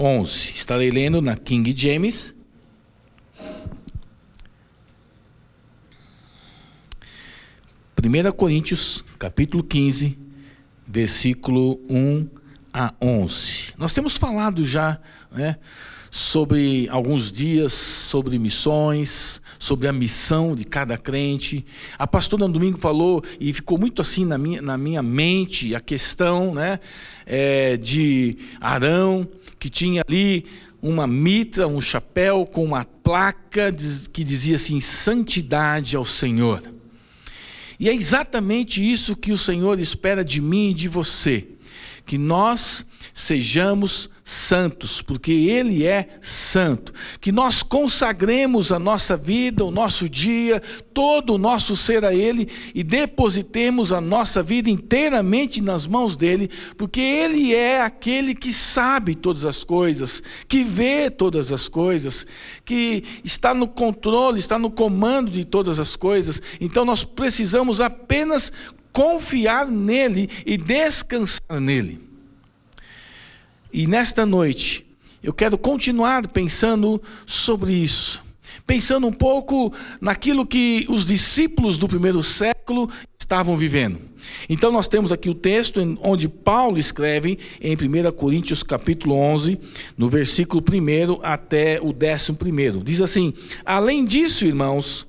11. Estarei lendo na King James. Primeira Coríntios, capítulo 15, versículo 1 a 11. Nós temos falado já, né, sobre alguns dias, sobre missões, sobre a missão de cada crente. A pastora no domingo falou, e ficou muito assim na minha, na minha mente, a questão né, é, de Arão, que tinha ali uma mitra, um chapéu com uma placa que dizia assim: santidade ao Senhor. E é exatamente isso que o Senhor espera de mim e de você, que nós sejamos santos, porque Ele é santo. Que nós consagremos a nossa vida, o nosso dia, todo o nosso ser a Ele e depositemos a nossa vida inteiramente nas mãos dEle, porque Ele é aquele que sabe todas as coisas, que vê todas as coisas, que está no controle, está no comando de todas as coisas. Então nós precisamos apenas confiar nele e descansar nele. E nesta noite, eu quero continuar pensando sobre isso. Pensando um pouco naquilo que os discípulos do primeiro século estavam vivendo. Então nós temos aqui o texto onde Paulo escreve em 1 Coríntios capítulo 11, no versículo 1 até o 11. Diz assim: Além disso, irmãos,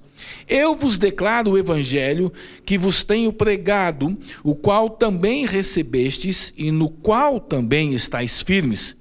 eu vos declaro o evangelho que vos tenho pregado, o qual também recebestes e no qual também estáis firmes,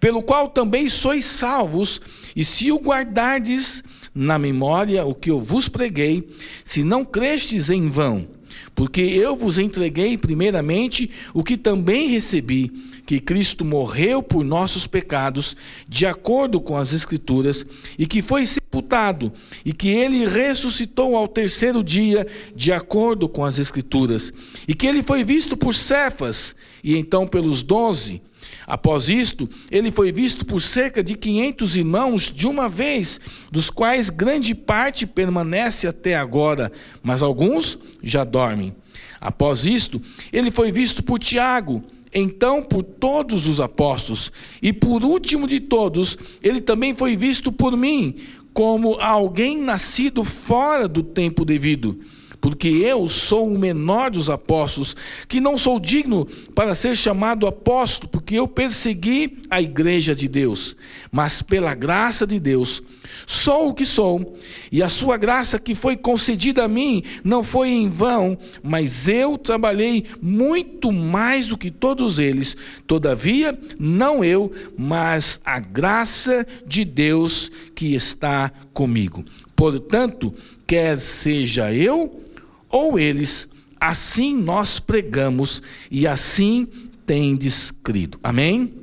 pelo qual também sois salvos, e se o guardardes na memória o que eu vos preguei, se não crestes em vão, porque eu vos entreguei primeiramente o que também recebi, que Cristo morreu por nossos pecados, de acordo com as Escrituras, e que foi sepultado, e que ele ressuscitou ao terceiro dia, de acordo com as Escrituras, e que ele foi visto por Cefas, e então pelos doze. Após isto, ele foi visto por cerca de quinhentos irmãos de uma vez, dos quais grande parte permanece até agora, mas alguns já dormem. Após isto, ele foi visto por Tiago, então por todos os apóstolos, e por último de todos, ele também foi visto por mim, como alguém nascido fora do tempo devido porque eu sou o menor dos apóstolos, que não sou digno para ser chamado apóstolo, porque eu persegui a igreja de Deus, mas pela graça de Deus, sou o que sou, e a sua graça que foi concedida a mim não foi em vão, mas eu trabalhei muito mais do que todos eles, todavia, não eu, mas a graça de Deus que está comigo. Portanto, quer seja eu, ou eles, assim nós pregamos e assim tendes crido. Amém?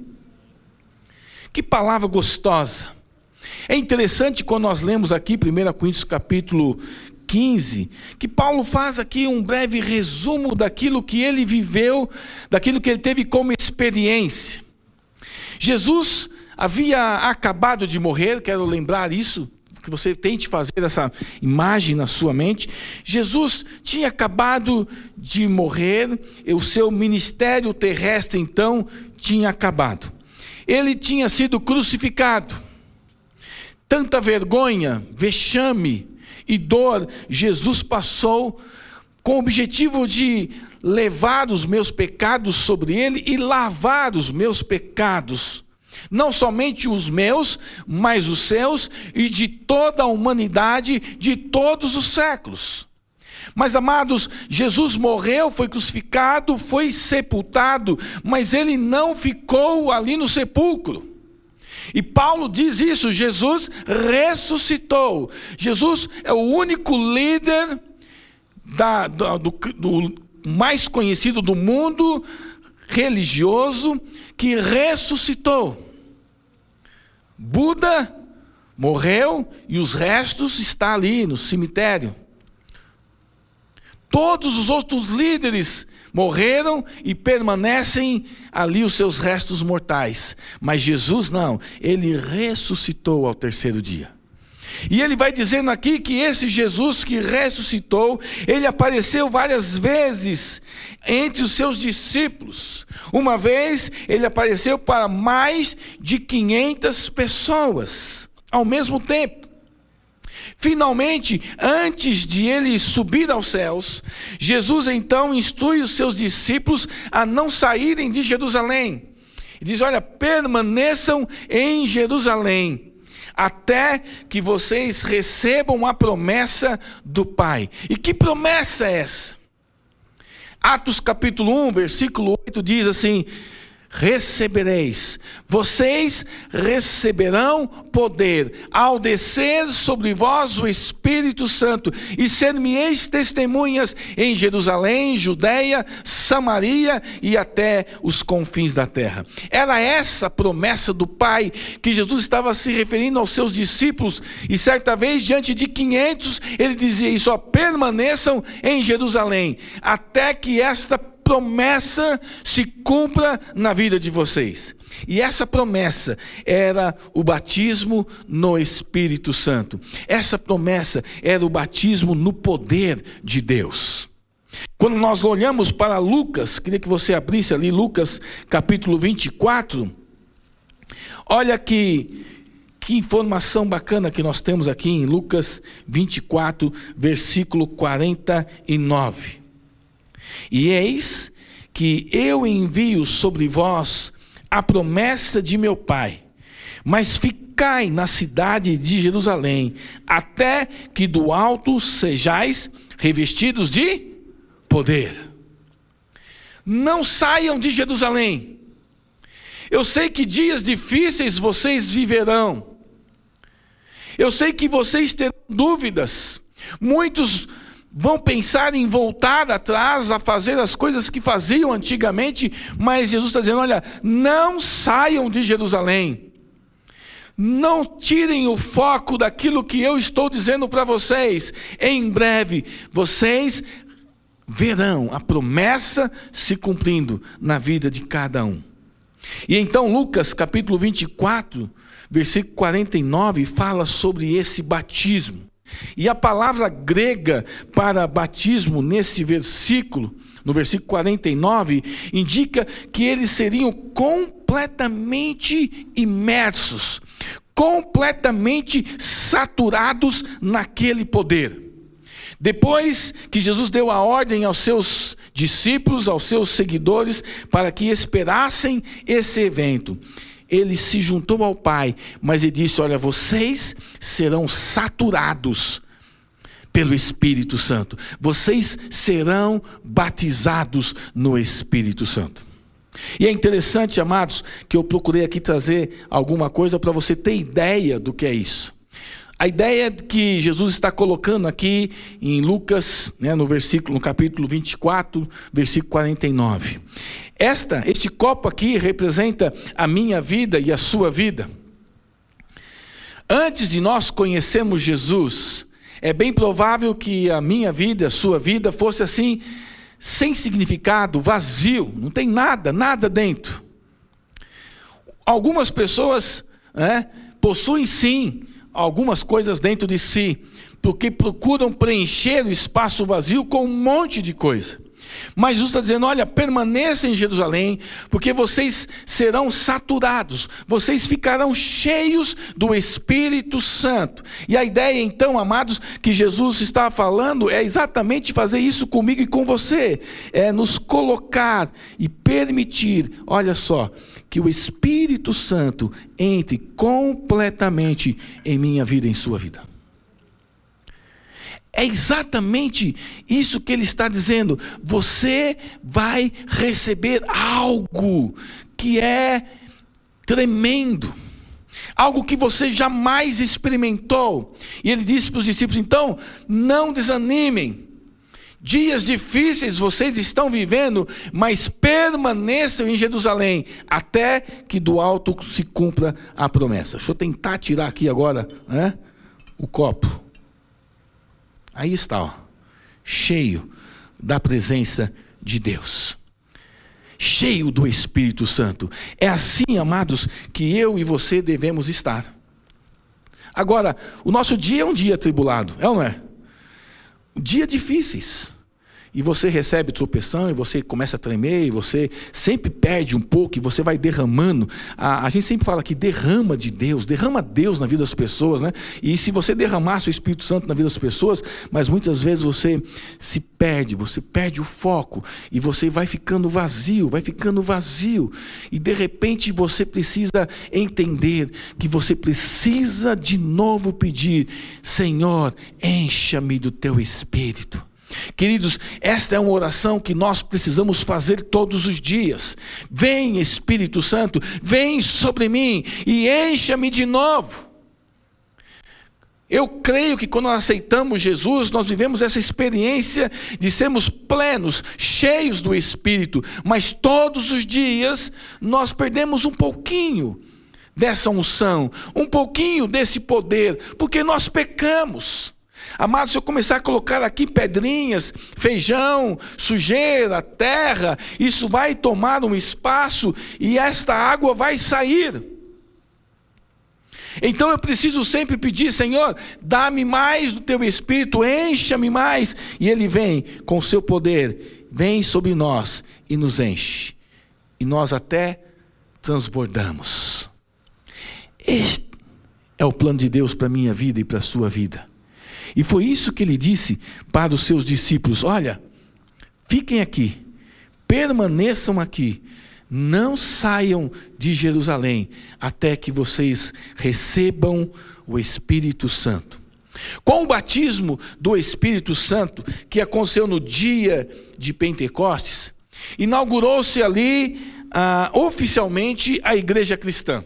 Que palavra gostosa. É interessante quando nós lemos aqui 1 Coríntios capítulo 15, que Paulo faz aqui um breve resumo daquilo que ele viveu, daquilo que ele teve como experiência. Jesus havia acabado de morrer, quero lembrar isso, que você tente fazer essa imagem na sua mente. Jesus tinha acabado de morrer, o seu ministério terrestre então tinha acabado. Ele tinha sido crucificado. Tanta vergonha, vexame e dor Jesus passou com o objetivo de levar os meus pecados sobre ele e lavar os meus pecados não somente os meus, mas os seus e de toda a humanidade de todos os séculos. Mas amados, Jesus morreu, foi crucificado, foi sepultado, mas ele não ficou ali no sepulcro. E Paulo diz isso: Jesus ressuscitou. Jesus é o único líder da, do, do, do mais conhecido do mundo religioso que ressuscitou. Buda morreu e os restos estão ali no cemitério. Todos os outros líderes morreram e permanecem ali os seus restos mortais. Mas Jesus não, ele ressuscitou ao terceiro dia. E ele vai dizendo aqui que esse Jesus que ressuscitou, ele apareceu várias vezes entre os seus discípulos. Uma vez ele apareceu para mais de 500 pessoas ao mesmo tempo. Finalmente, antes de ele subir aos céus, Jesus então instrui os seus discípulos a não saírem de Jerusalém. Diz: Olha, permaneçam em Jerusalém, até que vocês recebam a promessa do Pai. E que promessa é essa? Atos capítulo 1, versículo 8 diz assim: recebereis. Vocês receberão poder ao descer sobre vós o Espírito Santo e ser-me-eis testemunhas em Jerusalém, Judeia, Samaria e até os confins da terra. Era essa promessa do Pai que Jesus estava se referindo aos seus discípulos e certa vez diante de 500 ele dizia isso: permaneçam em Jerusalém até que esta promessa se cumpra na vida de vocês. E essa promessa era o batismo no Espírito Santo. Essa promessa era o batismo no poder de Deus. Quando nós olhamos para Lucas, queria que você abrisse ali Lucas capítulo 24. Olha que que informação bacana que nós temos aqui em Lucas 24, versículo 49. E eis que eu envio sobre vós a promessa de meu Pai, mas ficai na cidade de Jerusalém, até que do alto sejais revestidos de poder. Não saiam de Jerusalém. Eu sei que dias difíceis vocês viverão. Eu sei que vocês terão dúvidas. Muitos vão pensar em voltar atrás a fazer as coisas que faziam antigamente, mas Jesus está dizendo: olha, não saiam de Jerusalém, não tirem o foco daquilo que eu estou dizendo para vocês. Em breve, vocês verão a promessa se cumprindo na vida de cada um. E então, Lucas capítulo 24, versículo 49, fala sobre esse batismo. E a palavra grega para batismo nesse versículo, no versículo 49, indica que eles seriam completamente imersos, completamente saturados naquele poder. Depois que Jesus deu a ordem aos seus discípulos, aos seus seguidores, para que esperassem esse evento, ele se juntou ao Pai, mas ele disse: Olha, vocês serão saturados pelo Espírito Santo, vocês serão batizados no Espírito Santo. E é interessante, amados, que eu procurei aqui trazer alguma coisa para você ter ideia do que é isso. A ideia que Jesus está colocando aqui em Lucas, né, no versículo, no capítulo 24, versículo 49. Esta, este copo aqui representa a minha vida e a sua vida. Antes de nós conhecermos Jesus, é bem provável que a minha vida, a sua vida fosse assim, sem significado, vazio, não tem nada, nada dentro. Algumas pessoas né, possuem sim algumas coisas dentro de si, porque procuram preencher o espaço vazio com um monte de coisa. Mas Jesus está dizendo: olha, permaneça em Jerusalém, porque vocês serão saturados, vocês ficarão cheios do Espírito Santo. E a ideia, então, amados, que Jesus está falando é exatamente fazer isso comigo e com você, é nos colocar e permitir, olha só, que o Espírito Santo entre completamente em minha vida em sua vida. É exatamente isso que ele está dizendo. Você vai receber algo que é tremendo, algo que você jamais experimentou. E ele disse para os discípulos: então, não desanimem, Dias difíceis vocês estão vivendo, mas permaneçam em Jerusalém, até que do alto se cumpra a promessa. Deixa eu tentar tirar aqui agora né, o copo. Aí está, ó, cheio da presença de Deus, cheio do Espírito Santo. É assim, amados, que eu e você devemos estar. Agora, o nosso dia é um dia atribulado, é ou não é? Dia difíceis e você recebe tropeção, e você começa a tremer, e você sempre perde um pouco, e você vai derramando. A, a gente sempre fala que derrama de Deus, derrama Deus na vida das pessoas, né? E se você derramasse o Espírito Santo na vida das pessoas, mas muitas vezes você se perde, você perde o foco, e você vai ficando vazio, vai ficando vazio, e de repente você precisa entender que você precisa de novo pedir: Senhor, encha-me do teu Espírito. Queridos, esta é uma oração que nós precisamos fazer todos os dias. Vem, Espírito Santo, vem sobre mim e encha-me de novo. Eu creio que quando nós aceitamos Jesus, nós vivemos essa experiência de sermos plenos, cheios do Espírito, mas todos os dias nós perdemos um pouquinho dessa unção, um pouquinho desse poder, porque nós pecamos. Amados, se eu começar a colocar aqui pedrinhas, feijão, sujeira, terra, isso vai tomar um espaço e esta água vai sair. Então eu preciso sempre pedir, Senhor, dá-me mais do teu espírito, encha-me mais. E ele vem com o seu poder, vem sobre nós e nos enche. E nós até transbordamos. Este é o plano de Deus para a minha vida e para a sua vida. E foi isso que ele disse para os seus discípulos: Olha, fiquem aqui, permaneçam aqui, não saiam de Jerusalém até que vocês recebam o Espírito Santo. Com o batismo do Espírito Santo, que aconteceu no dia de Pentecostes, inaugurou-se ali ah, oficialmente a igreja cristã.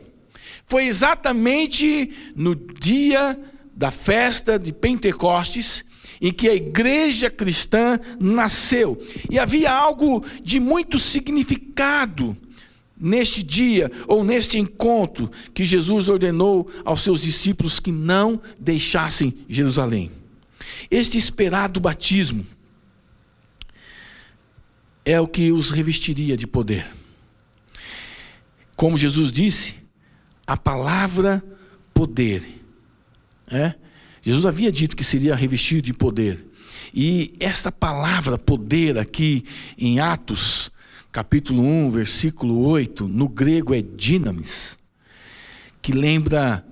Foi exatamente no dia da festa de Pentecostes, em que a igreja cristã nasceu. E havia algo de muito significado neste dia ou neste encontro que Jesus ordenou aos seus discípulos que não deixassem Jerusalém. Este esperado batismo é o que os revestiria de poder. Como Jesus disse, a palavra poder é? Jesus havia dito que seria revestido de poder. E essa palavra poder aqui em Atos, capítulo 1, versículo 8, no grego é dinamis, que lembra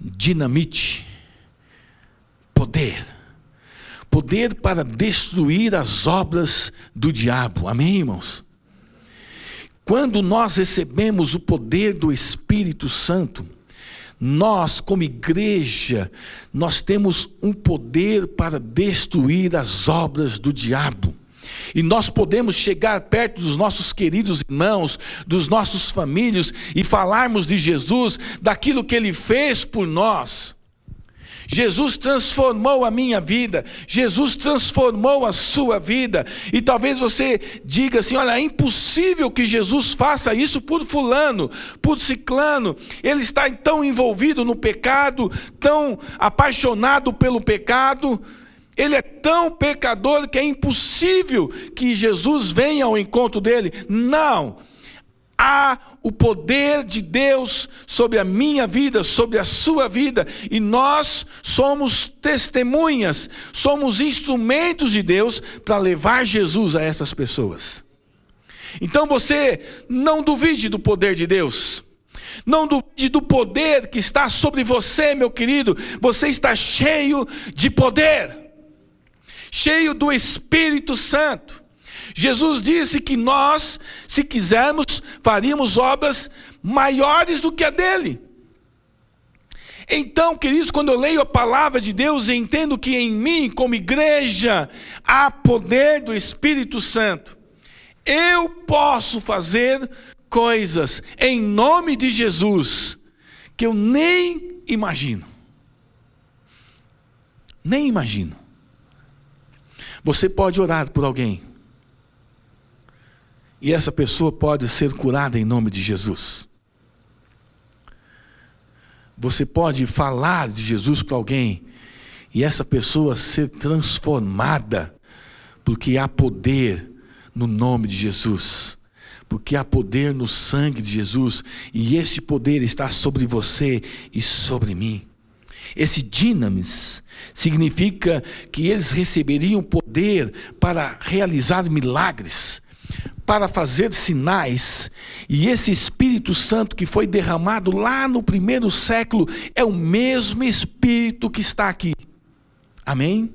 dinamite, poder. Poder para destruir as obras do diabo. Amém, irmãos? Quando nós recebemos o poder do Espírito Santo, nós, como igreja, nós temos um poder para destruir as obras do diabo. E nós podemos chegar perto dos nossos queridos irmãos, dos nossos famílias e falarmos de Jesus, daquilo que ele fez por nós. Jesus transformou a minha vida, Jesus transformou a sua vida. E talvez você diga assim: olha, é impossível que Jesus faça isso por Fulano, por Ciclano. Ele está tão envolvido no pecado, tão apaixonado pelo pecado. Ele é tão pecador que é impossível que Jesus venha ao encontro dele. Não há o poder de Deus sobre a minha vida, sobre a sua vida, e nós somos testemunhas, somos instrumentos de Deus para levar Jesus a essas pessoas. Então você não duvide do poder de Deus. Não duvide do poder que está sobre você, meu querido. Você está cheio de poder, cheio do Espírito Santo. Jesus disse que nós, se quisermos, faríamos obras maiores do que a dele. Então, queridos, quando eu leio a palavra de Deus entendo que em mim, como igreja, há poder do Espírito Santo, eu posso fazer coisas em nome de Jesus que eu nem imagino. Nem imagino. Você pode orar por alguém e essa pessoa pode ser curada em nome de Jesus. Você pode falar de Jesus para alguém e essa pessoa ser transformada, porque há poder no nome de Jesus, porque há poder no sangue de Jesus, e esse poder está sobre você e sobre mim. Esse dinamis significa que eles receberiam poder para realizar milagres, para fazer sinais, e esse Espírito Santo que foi derramado lá no primeiro século é o mesmo Espírito que está aqui. Amém?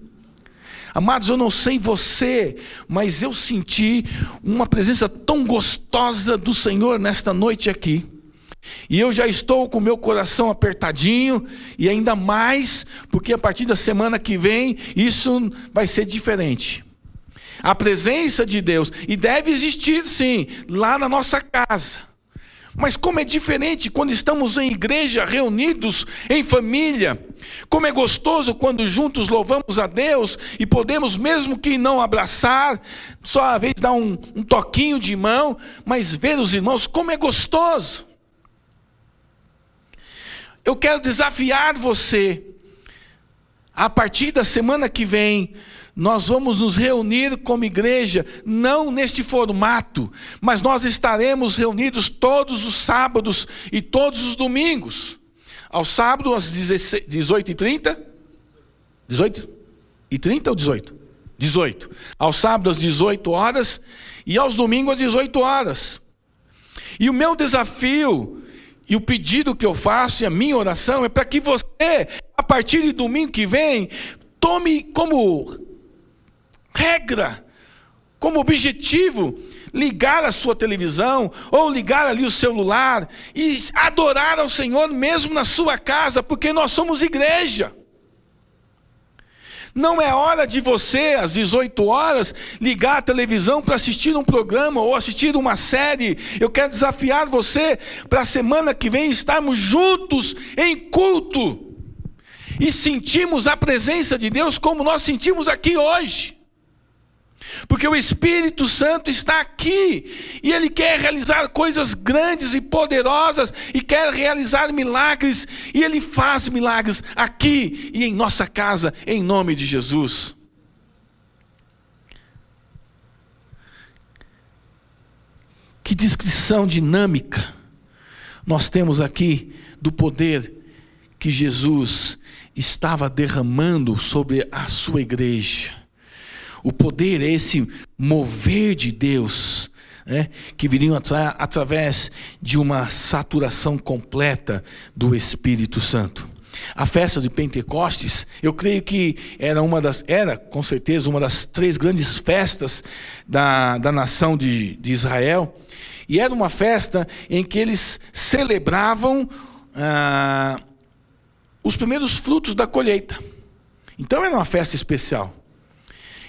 Amados, eu não sei você, mas eu senti uma presença tão gostosa do Senhor nesta noite aqui. E eu já estou com o meu coração apertadinho, e ainda mais, porque a partir da semana que vem, isso vai ser diferente. A presença de Deus, e deve existir sim, lá na nossa casa. Mas como é diferente quando estamos em igreja, reunidos em família. Como é gostoso quando juntos louvamos a Deus e podemos, mesmo que não abraçar, só às vezes dar um, um toquinho de mão, mas ver os irmãos, como é gostoso. Eu quero desafiar você, a partir da semana que vem, nós vamos nos reunir como igreja, não neste formato, mas nós estaremos reunidos todos os sábados e todos os domingos. Ao sábado, às 18h30? 18 e 30 ou 18? 18. Ao sábado, às 18 horas, e aos domingos, às 18 horas. E o meu desafio e o pedido que eu faço e a minha oração é para que você, a partir de domingo que vem, tome como regra, como objetivo, ligar a sua televisão ou ligar ali o celular e adorar ao Senhor mesmo na sua casa, porque nós somos igreja. Não é hora de você, às 18 horas, ligar a televisão para assistir um programa ou assistir uma série. Eu quero desafiar você para a semana que vem estarmos juntos em culto e sentimos a presença de Deus como nós sentimos aqui hoje. Porque o Espírito Santo está aqui e ele quer realizar coisas grandes e poderosas e quer realizar milagres e ele faz milagres aqui e em nossa casa em nome de Jesus. Que descrição dinâmica nós temos aqui do poder que Jesus estava derramando sobre a sua igreja. O poder é esse mover de Deus, né, que viriam atra através de uma saturação completa do Espírito Santo. A festa de Pentecostes, eu creio que era uma das, era com certeza uma das três grandes festas da, da nação de, de Israel, e era uma festa em que eles celebravam ah, os primeiros frutos da colheita. Então era uma festa especial.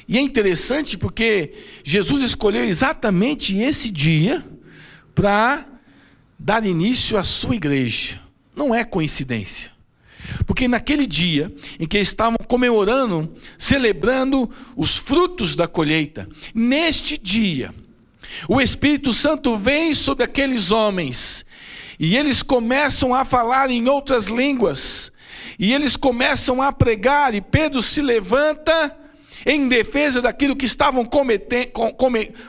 E é interessante porque Jesus escolheu exatamente esse dia para dar início à sua igreja. Não é coincidência. Porque naquele dia em que estavam comemorando, celebrando os frutos da colheita, neste dia, o Espírito Santo vem sobre aqueles homens e eles começam a falar em outras línguas, e eles começam a pregar, e Pedro se levanta em defesa daquilo que estavam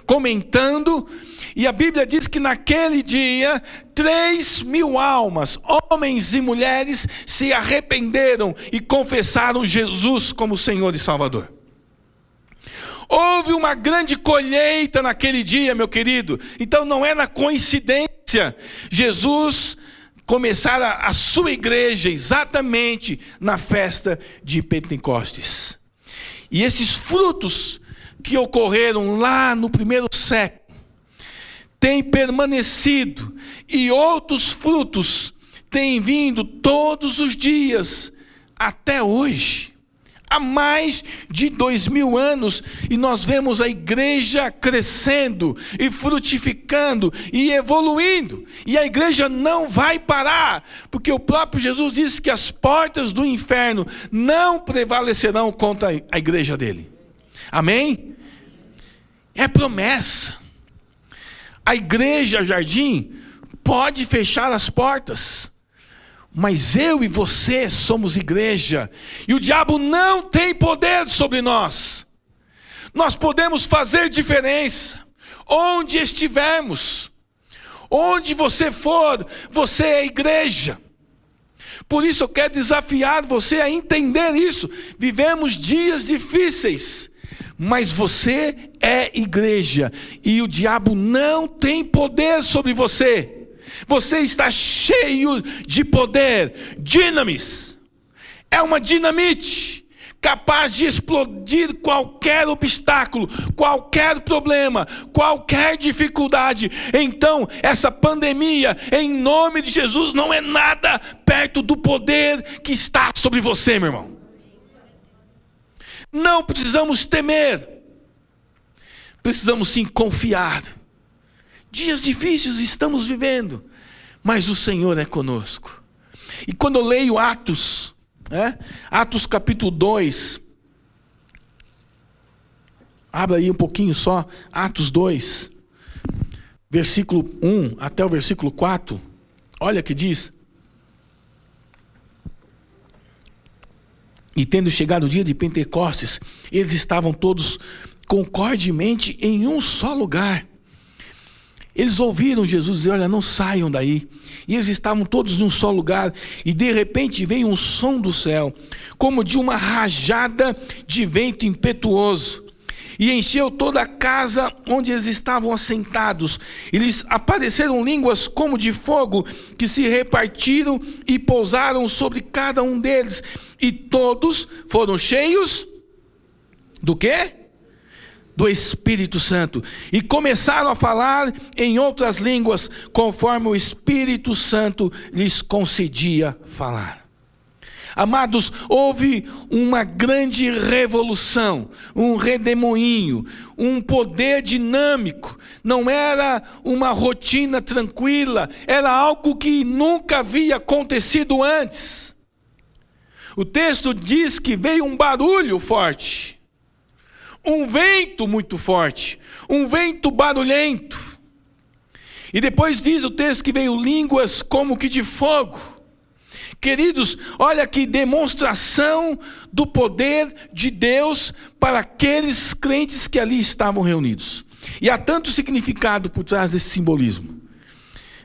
comentando, e a Bíblia diz que naquele dia, três mil almas, homens e mulheres, se arrependeram e confessaram Jesus como Senhor e Salvador. Houve uma grande colheita naquele dia, meu querido, então não é na coincidência, Jesus começar a, a sua igreja exatamente na festa de Pentecostes. E esses frutos que ocorreram lá no primeiro século têm permanecido, e outros frutos têm vindo todos os dias até hoje. Há mais de dois mil anos, e nós vemos a igreja crescendo e frutificando e evoluindo, e a igreja não vai parar, porque o próprio Jesus disse que as portas do inferno não prevalecerão contra a igreja dele. Amém? É promessa. A igreja jardim pode fechar as portas mas eu e você somos igreja, e o diabo não tem poder sobre nós. Nós podemos fazer diferença, onde estivermos, onde você for, você é igreja. Por isso eu quero desafiar você a entender isso. Vivemos dias difíceis, mas você é igreja e o diabo não tem poder sobre você. Você está cheio de poder, dinamis. É uma dinamite capaz de explodir qualquer obstáculo, qualquer problema, qualquer dificuldade. Então, essa pandemia, em nome de Jesus, não é nada perto do poder que está sobre você, meu irmão. Não precisamos temer, precisamos sim confiar. Dias difíceis estamos vivendo, mas o Senhor é conosco. E quando eu leio Atos, é? Atos capítulo 2. Abra aí um pouquinho só. Atos 2. Versículo 1 até o versículo 4. Olha que diz. E tendo chegado o dia de Pentecostes, eles estavam todos concordemente em um só lugar. Eles ouviram Jesus dizer: Olha, não saiam daí. E eles estavam todos num só lugar, e de repente veio um som do céu, como de uma rajada de vento impetuoso, e encheu toda a casa onde eles estavam assentados. E lhes apareceram línguas como de fogo, que se repartiram e pousaram sobre cada um deles, e todos foram cheios do quê? Do Espírito Santo e começaram a falar em outras línguas, conforme o Espírito Santo lhes concedia falar. Amados, houve uma grande revolução, um redemoinho, um poder dinâmico. Não era uma rotina tranquila, era algo que nunca havia acontecido antes. O texto diz que veio um barulho forte um vento muito forte, um vento barulhento. E depois diz o texto que veio línguas como que de fogo. Queridos, olha que demonstração do poder de Deus para aqueles crentes que ali estavam reunidos. E há tanto significado por trás desse simbolismo.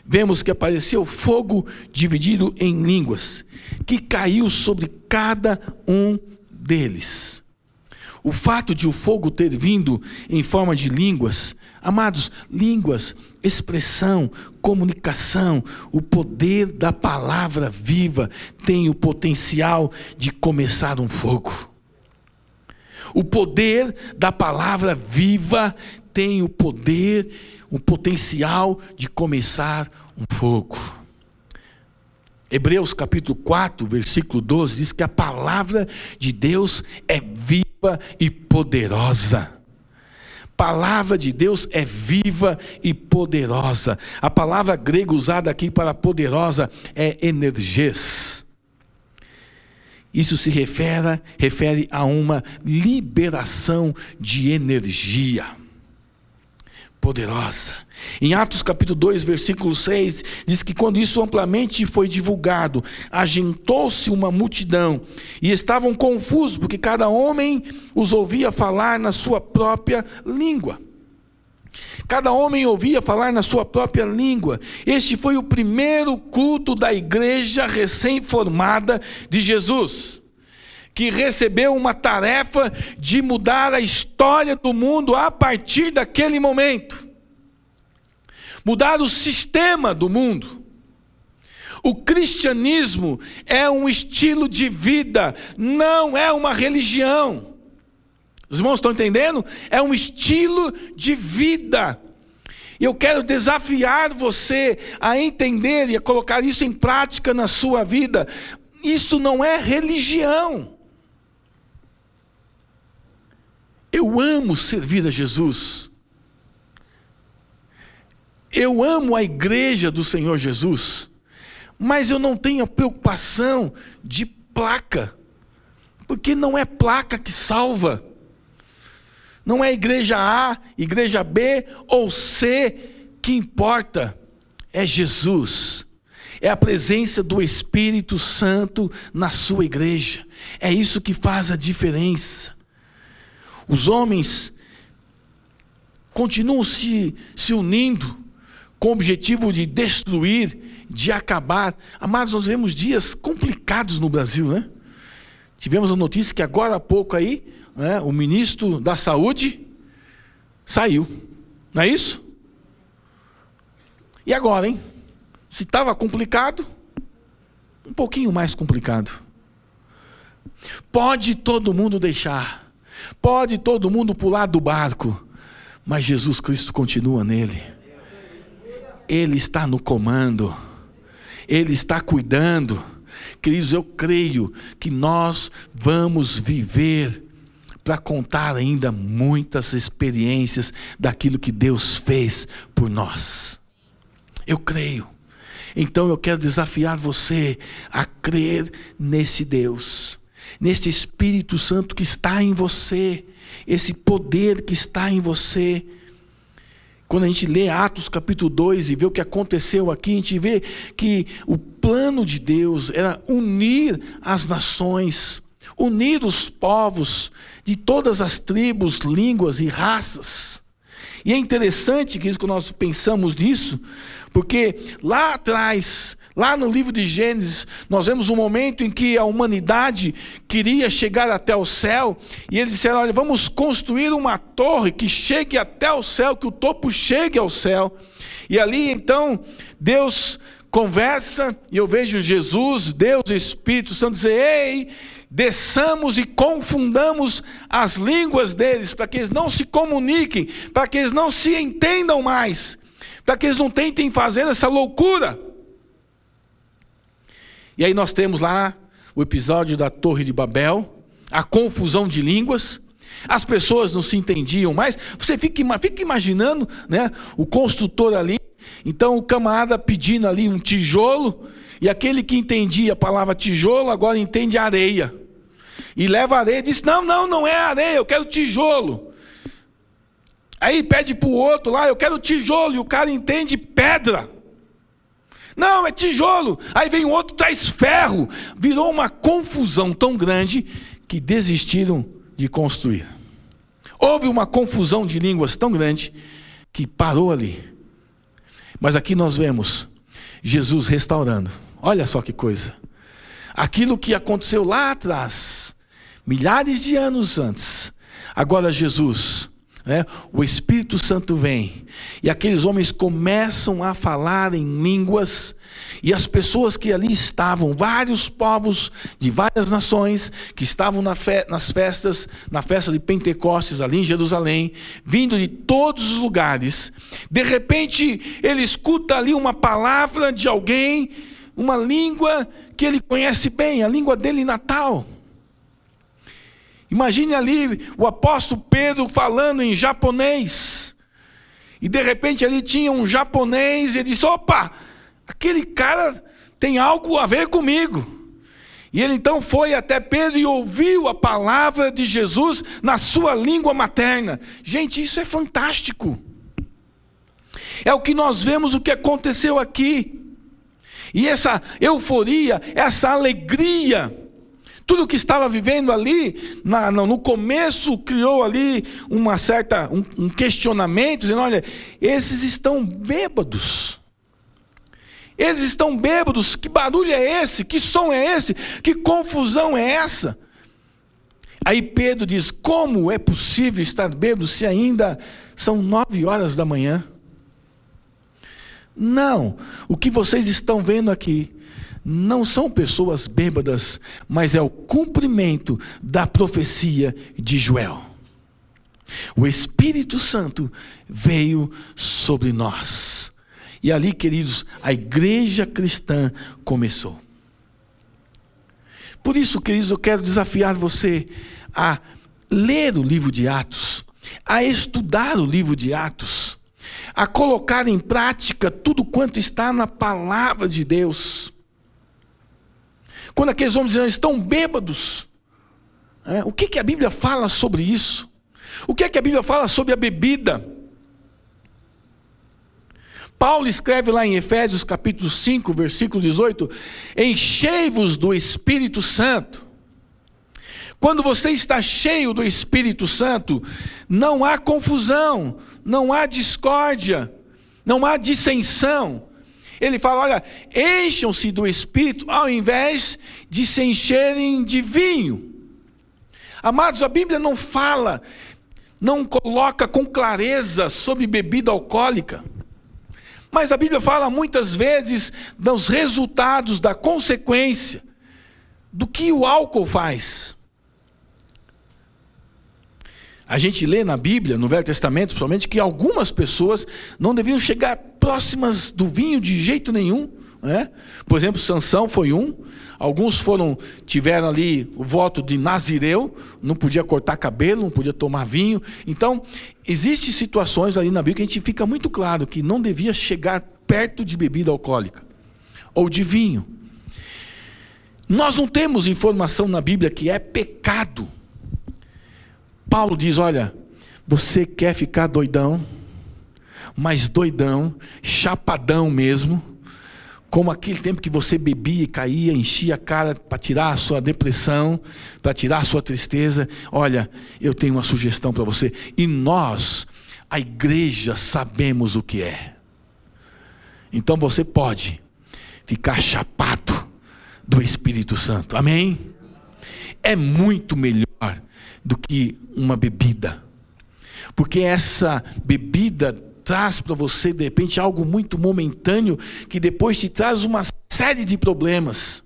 Vemos que apareceu fogo dividido em línguas, que caiu sobre cada um deles. O fato de o fogo ter vindo em forma de línguas, amados, línguas, expressão, comunicação, o poder da palavra viva tem o potencial de começar um fogo. O poder da palavra viva tem o poder, o potencial de começar um fogo. Hebreus capítulo 4, versículo 12 diz que a palavra de Deus é viva e poderosa. Palavra de Deus é viva e poderosa. A palavra grega usada aqui para poderosa é energes. Isso se refere, refere a uma liberação de energia poderosa. Em Atos capítulo 2, versículo 6, diz que quando isso amplamente foi divulgado, agitou-se uma multidão e estavam confusos, porque cada homem os ouvia falar na sua própria língua. Cada homem ouvia falar na sua própria língua. Este foi o primeiro culto da igreja recém-formada de Jesus, que recebeu uma tarefa de mudar a história do mundo a partir daquele momento mudar o sistema do mundo. O cristianismo é um estilo de vida, não é uma religião. Os irmãos estão entendendo? É um estilo de vida. E eu quero desafiar você a entender e a colocar isso em prática na sua vida. Isso não é religião. Eu amo servir a Jesus. Eu amo a igreja do Senhor Jesus, mas eu não tenho a preocupação de placa, porque não é placa que salva. Não é igreja A, igreja B ou C que importa, é Jesus. É a presença do Espírito Santo na sua igreja. É isso que faz a diferença. Os homens continuam se, se unindo com o objetivo de destruir de acabar. Amados, nós vemos dias complicados no Brasil, né? Tivemos a notícia que agora há pouco aí, né, o ministro da Saúde saiu. Não é isso? E agora, hein? Se estava complicado, um pouquinho mais complicado. Pode todo mundo deixar, pode todo mundo pular do barco, mas Jesus Cristo continua nele. Ele está no comando, Ele está cuidando. Queridos, eu creio que nós vamos viver para contar ainda muitas experiências daquilo que Deus fez por nós. Eu creio. Então eu quero desafiar você a crer nesse Deus, nesse Espírito Santo que está em você, esse poder que está em você. Quando a gente lê Atos capítulo 2 e vê o que aconteceu aqui, a gente vê que o plano de Deus era unir as nações, unir os povos de todas as tribos, línguas e raças. E é interessante que nós pensamos nisso, porque lá atrás, lá no livro de Gênesis, nós vemos um momento em que a humanidade queria chegar até o céu, e eles disseram: olha, vamos construir uma torre que chegue até o céu, que o topo chegue ao céu. E ali então, Deus conversa, e eu vejo Jesus, Deus, Espírito Santo dizer: ei, desçamos e confundamos as línguas deles, para que eles não se comuniquem, para que eles não se entendam mais para que eles não tentem fazer essa loucura. E aí nós temos lá o episódio da Torre de Babel, a confusão de línguas, as pessoas não se entendiam mais. Você fica, fica imaginando né, o construtor ali, então o camarada pedindo ali um tijolo, e aquele que entendia a palavra tijolo agora entende areia. E leva areia e diz: Não, não, não é areia, eu quero tijolo. Aí pede para o outro lá, eu quero tijolo, e o cara entende pedra. Não, é tijolo. Aí vem o outro, traz ferro. Virou uma confusão tão grande que desistiram de construir. Houve uma confusão de línguas tão grande que parou ali. Mas aqui nós vemos Jesus restaurando. Olha só que coisa. Aquilo que aconteceu lá atrás, milhares de anos antes, agora Jesus né? O Espírito Santo vem e aqueles homens começam a falar em línguas, e as pessoas que ali estavam, vários povos de várias nações, que estavam na fe nas festas, na festa de Pentecostes ali em Jerusalém, vindo de todos os lugares, de repente ele escuta ali uma palavra de alguém, uma língua que ele conhece bem, a língua dele natal. Imagine ali o apóstolo Pedro falando em japonês. E de repente ali tinha um japonês e ele disse: opa, aquele cara tem algo a ver comigo. E ele então foi até Pedro e ouviu a palavra de Jesus na sua língua materna. Gente, isso é fantástico. É o que nós vemos o que aconteceu aqui. E essa euforia, essa alegria, tudo que estava vivendo ali, na, no começo, criou ali uma certa, um, um questionamento, dizendo: olha, esses estão bêbados. Eles estão bêbados, que barulho é esse? Que som é esse? Que confusão é essa? Aí Pedro diz: Como é possível estar bêbado se ainda são nove horas da manhã? Não, o que vocês estão vendo aqui não são pessoas bêbadas, mas é o cumprimento da profecia de Joel. O Espírito Santo veio sobre nós. E ali, queridos, a igreja cristã começou. Por isso, queridos, eu quero desafiar você a ler o livro de Atos, a estudar o livro de Atos, a colocar em prática tudo quanto está na palavra de Deus. Quando aqueles homens estão bêbados, é, o que, que a Bíblia fala sobre isso? O que é que a Bíblia fala sobre a bebida? Paulo escreve lá em Efésios capítulo 5, versículo 18: Enchei-vos do Espírito Santo. Quando você está cheio do Espírito Santo, não há confusão, não há discórdia, não há dissensão. Ele fala: olha, encham-se do espírito ao invés de se encherem de vinho. Amados, a Bíblia não fala, não coloca com clareza sobre bebida alcoólica. Mas a Bíblia fala muitas vezes dos resultados, da consequência, do que o álcool faz. A gente lê na Bíblia, no Velho Testamento, principalmente, que algumas pessoas não deviam chegar próximas do vinho de jeito nenhum. Né? Por exemplo, Sansão foi um. Alguns foram tiveram ali o voto de Nazireu, não podia cortar cabelo, não podia tomar vinho. Então, existem situações ali na Bíblia que a gente fica muito claro que não devia chegar perto de bebida alcoólica ou de vinho. Nós não temos informação na Bíblia que é pecado Paulo diz: olha, você quer ficar doidão, mas doidão, chapadão mesmo, como aquele tempo que você bebia e caía, enchia a cara para tirar a sua depressão, para tirar a sua tristeza. Olha, eu tenho uma sugestão para você. E nós, a igreja, sabemos o que é. Então você pode ficar chapado do Espírito Santo. Amém? É muito melhor do que uma bebida. Porque essa bebida traz para você, de repente, algo muito momentâneo que depois te traz uma série de problemas,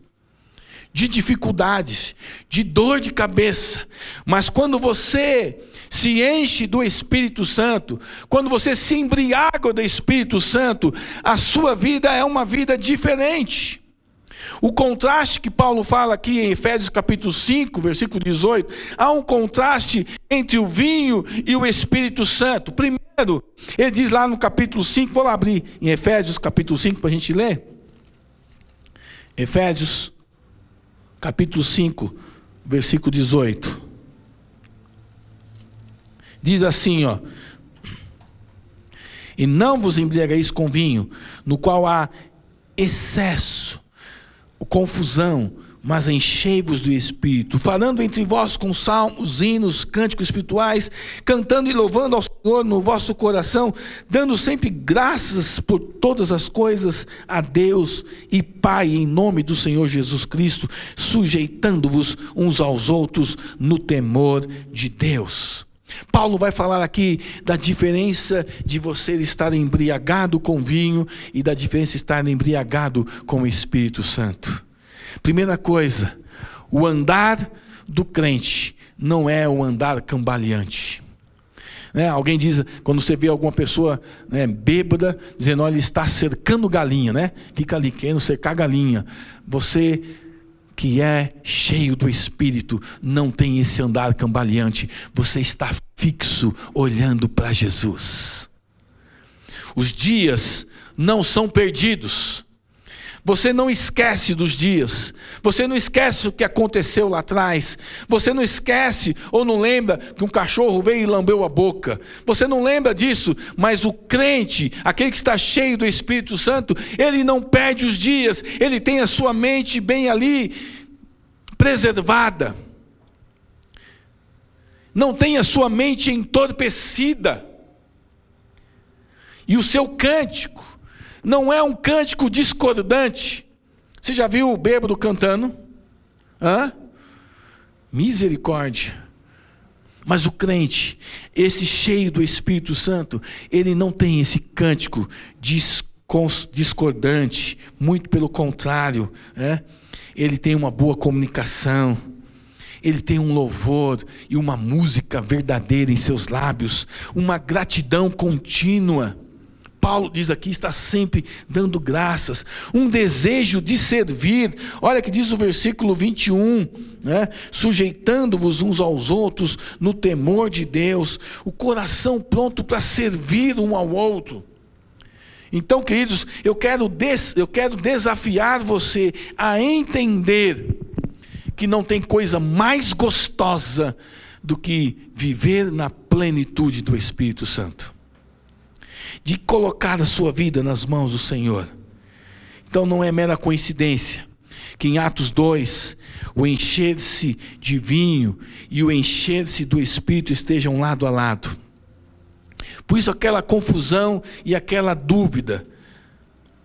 de dificuldades, de dor de cabeça. Mas quando você se enche do Espírito Santo, quando você se embriaga do Espírito Santo, a sua vida é uma vida diferente. O contraste que Paulo fala aqui em Efésios capítulo 5, versículo 18, há um contraste entre o vinho e o Espírito Santo. Primeiro, ele diz lá no capítulo 5, vou lá abrir em Efésios capítulo 5 para a gente ler. Efésios capítulo 5, versículo 18. Diz assim, ó: E não vos embriagueis com vinho, no qual há excesso, confusão, mas enchei-vos do Espírito, falando entre vós com salmos, hinos, cânticos espirituais, cantando e louvando ao Senhor no vosso coração, dando sempre graças por todas as coisas a Deus e Pai, em nome do Senhor Jesus Cristo, sujeitando-vos uns aos outros no temor de Deus. Paulo vai falar aqui da diferença de você estar embriagado com vinho e da diferença de estar embriagado com o Espírito Santo. Primeira coisa, o andar do crente não é o andar cambaleante. Né? Alguém diz, quando você vê alguma pessoa né, bêbada, dizendo, olha, ele está cercando galinha, né? Fica ali querendo cercar galinha. Você que é cheio do Espírito, não tem esse andar cambaleante, você está fixo olhando para Jesus. Os dias não são perdidos. Você não esquece dos dias. Você não esquece o que aconteceu lá atrás. Você não esquece ou não lembra que um cachorro veio e lambeu a boca. Você não lembra disso, mas o crente, aquele que está cheio do Espírito Santo, ele não perde os dias. Ele tem a sua mente bem ali preservada. Não tem a sua mente entorpecida. E o seu cântico não é um cântico discordante. Você já viu o bêbado cantando? Hã? Misericórdia. Mas o crente, esse cheio do Espírito Santo, ele não tem esse cântico discordante, muito pelo contrário, né? ele tem uma boa comunicação, ele tem um louvor e uma música verdadeira em seus lábios, uma gratidão contínua. Paulo diz aqui, está sempre dando graças, um desejo de servir. Olha que diz o versículo 21, né? sujeitando-vos uns aos outros no temor de Deus, o coração pronto para servir um ao outro. Então, queridos, eu quero, des, eu quero desafiar você a entender que não tem coisa mais gostosa do que viver na plenitude do Espírito Santo de colocar a sua vida nas mãos do Senhor. Então não é mera coincidência que em Atos 2 o encher-se de vinho e o encher-se do Espírito estejam lado a lado. Por isso aquela confusão e aquela dúvida.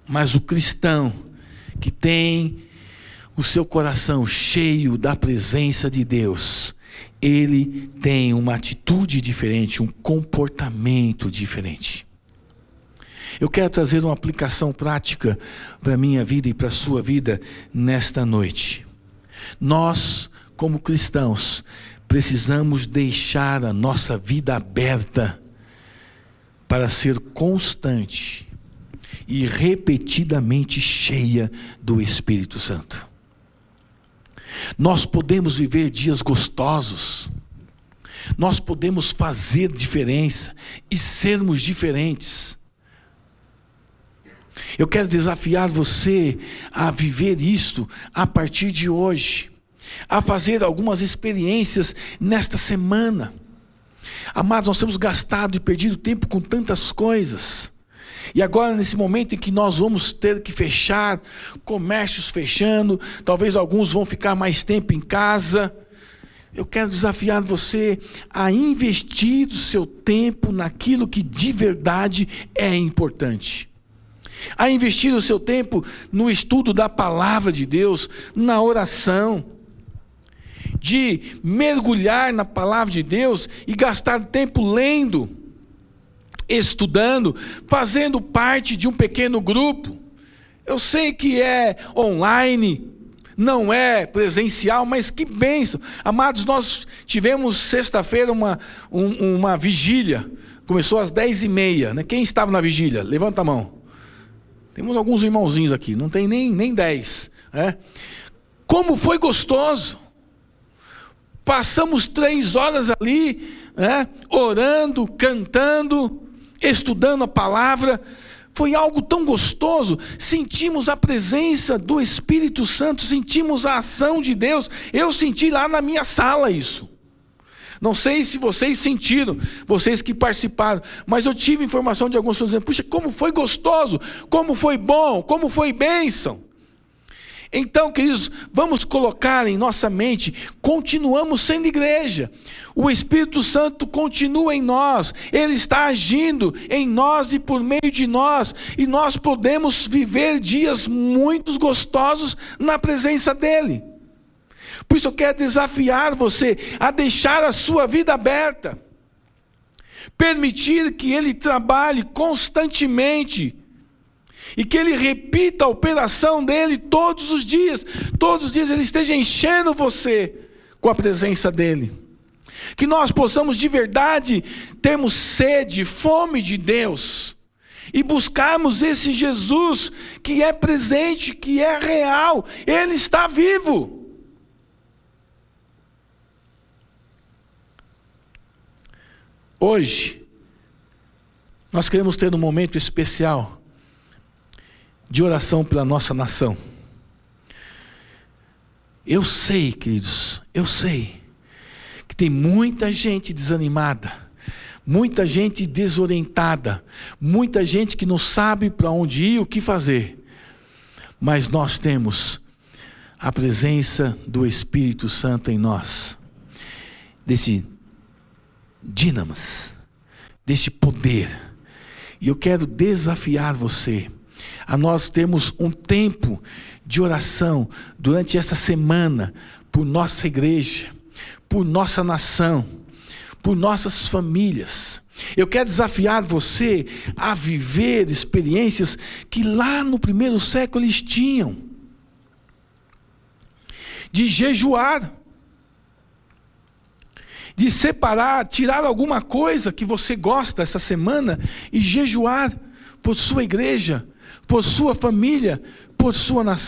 Mas o cristão que tem o seu coração cheio da presença de Deus, ele tem uma atitude diferente, um comportamento diferente. Eu quero trazer uma aplicação prática para a minha vida e para a sua vida nesta noite. Nós, como cristãos, precisamos deixar a nossa vida aberta para ser constante e repetidamente cheia do Espírito Santo. Nós podemos viver dias gostosos, nós podemos fazer diferença e sermos diferentes. Eu quero desafiar você a viver isso a partir de hoje, a fazer algumas experiências nesta semana. Amados, nós temos gastado e perdido tempo com tantas coisas. E agora, nesse momento em que nós vamos ter que fechar, comércios fechando, talvez alguns vão ficar mais tempo em casa. Eu quero desafiar você a investir o seu tempo naquilo que de verdade é importante a investir o seu tempo no estudo da palavra de Deus, na oração, de mergulhar na palavra de Deus e gastar tempo lendo, estudando, fazendo parte de um pequeno grupo. Eu sei que é online, não é presencial, mas que bênção. Amados, nós tivemos sexta-feira uma, um, uma vigília, começou às dez e meia. Né? Quem estava na vigília? Levanta a mão. Temos alguns irmãozinhos aqui, não tem nem, nem dez. É? Como foi gostoso! Passamos três horas ali, é? orando, cantando, estudando a palavra. Foi algo tão gostoso. Sentimos a presença do Espírito Santo, sentimos a ação de Deus. Eu senti lá na minha sala isso. Não sei se vocês sentiram, vocês que participaram, mas eu tive informação de alguns pessoas dizendo: puxa, como foi gostoso, como foi bom, como foi bênção. Então, queridos, vamos colocar em nossa mente, continuamos sendo igreja. O Espírito Santo continua em nós, ele está agindo em nós e por meio de nós, e nós podemos viver dias muito gostosos na presença dele. Por isso eu quero desafiar você a deixar a sua vida aberta. Permitir que ele trabalhe constantemente. E que ele repita a operação dele todos os dias. Todos os dias ele esteja enchendo você com a presença dele. Que nós possamos de verdade termos sede, fome de Deus e buscarmos esse Jesus que é presente, que é real, ele está vivo. Hoje, nós queremos ter um momento especial de oração pela nossa nação. Eu sei, queridos, eu sei que tem muita gente desanimada, muita gente desorientada, muita gente que não sabe para onde ir, o que fazer. Mas nós temos a presença do Espírito Santo em nós, desse dínamos, deste poder. E eu quero desafiar você a nós termos um tempo de oração durante essa semana por nossa igreja, por nossa nação, por nossas famílias. Eu quero desafiar você a viver experiências que lá no primeiro século eles tinham, de jejuar de separar, tirar alguma coisa que você gosta essa semana e jejuar por sua igreja, por sua família, por sua nação.